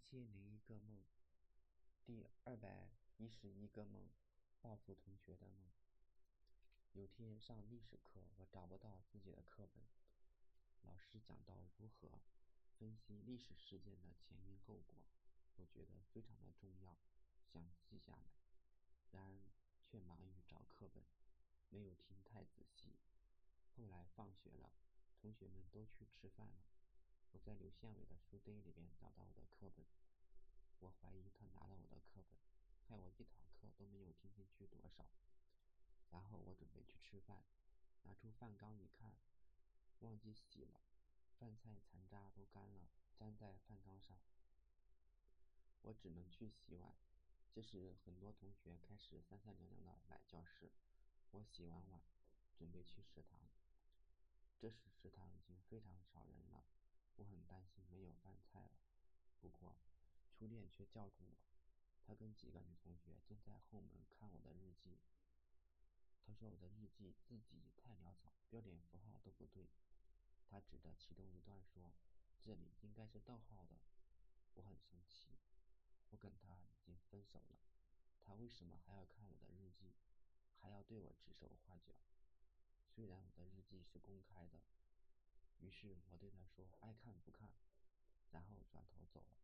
千零一个梦，第二百一十一个梦，报复同学的梦。有天上历史课，我找不到自己的课本。老师讲到如何分析历史事件的前因后果，我觉得非常的重要，想记下来。然而却忙于找课本，没有听太仔细。后来放学了，同学们都去吃饭了。我在刘宪伟的书堆里边找到我的课本，我怀疑他拿了我的课本，害我一堂课都没有听进去多少。然后我准备去吃饭，拿出饭缸一看，忘记洗了，饭菜残渣都干了，粘在饭缸上。我只能去洗碗。这时很多同学开始三三两两的来教室，我洗完碗，准备去食堂。这时食堂已经非常少人了。我很担心没有饭菜了，不过初恋却叫住我，他跟几个女同学正在后门看我的日记。他说我的日记字迹太潦草，标点符号都不对。他指着其中一段说：“这里应该是逗号的。”我很生气，我跟他已经分手了，他为什么还要看我的日记，还要对我指手画脚？虽然我的日记是公开的。于是我对他说：“爱看不看。”然后转头走了。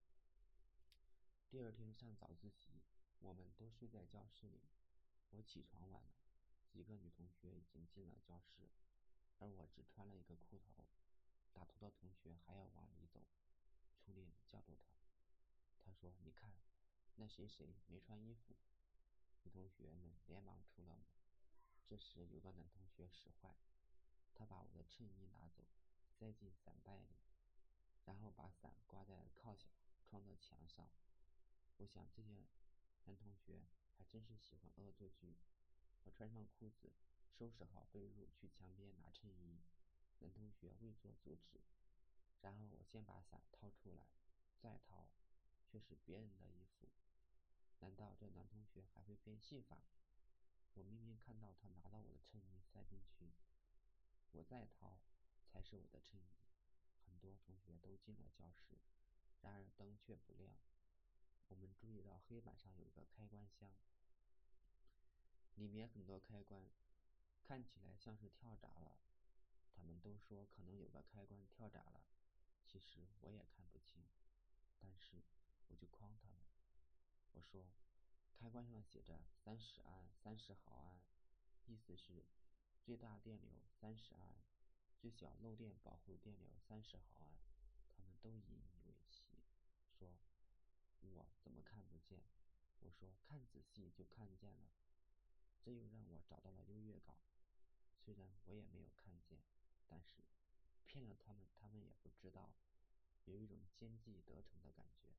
第二天上早自习，我们都睡在教室里。我起床晚了，几个女同学已经进了教室，而我只穿了一个裤头。打头的同学还要往里走，初恋叫住他，他说：“你看，那谁谁没穿衣服。”女同学们连忙出了门。这时有个男同学使坏，他把我的衬衣拿走。塞进伞袋里，然后把伞挂在靠墙窗的墙上。我想这些男同学还真是喜欢恶作剧。我穿上裤子，收拾好被褥，去墙边拿衬衣。男同学未作阻止。然后我先把伞掏出来，再掏，却是别人的衣服。难道这男同学还会变戏法？我明明看到他拿到我的衬衣塞进去。我再掏。才是我的衬衣。很多同学都进了教室，然而灯却不亮。我们注意到黑板上有一个开关箱，里面很多开关，看起来像是跳闸了。他们都说可能有个开关跳闸了，其实我也看不清。但是我就诓他们，我说开关上写着三十安、三十毫安，意思是最大电流三十安。最小漏电保护电流三十毫安，他们都以，：“怎么看不见？”我说：“看仔细就看见了。”这又让我找到了优越感。虽然我也没有看见，但是骗了他们，他们也不知道，有一种奸计得逞的感觉。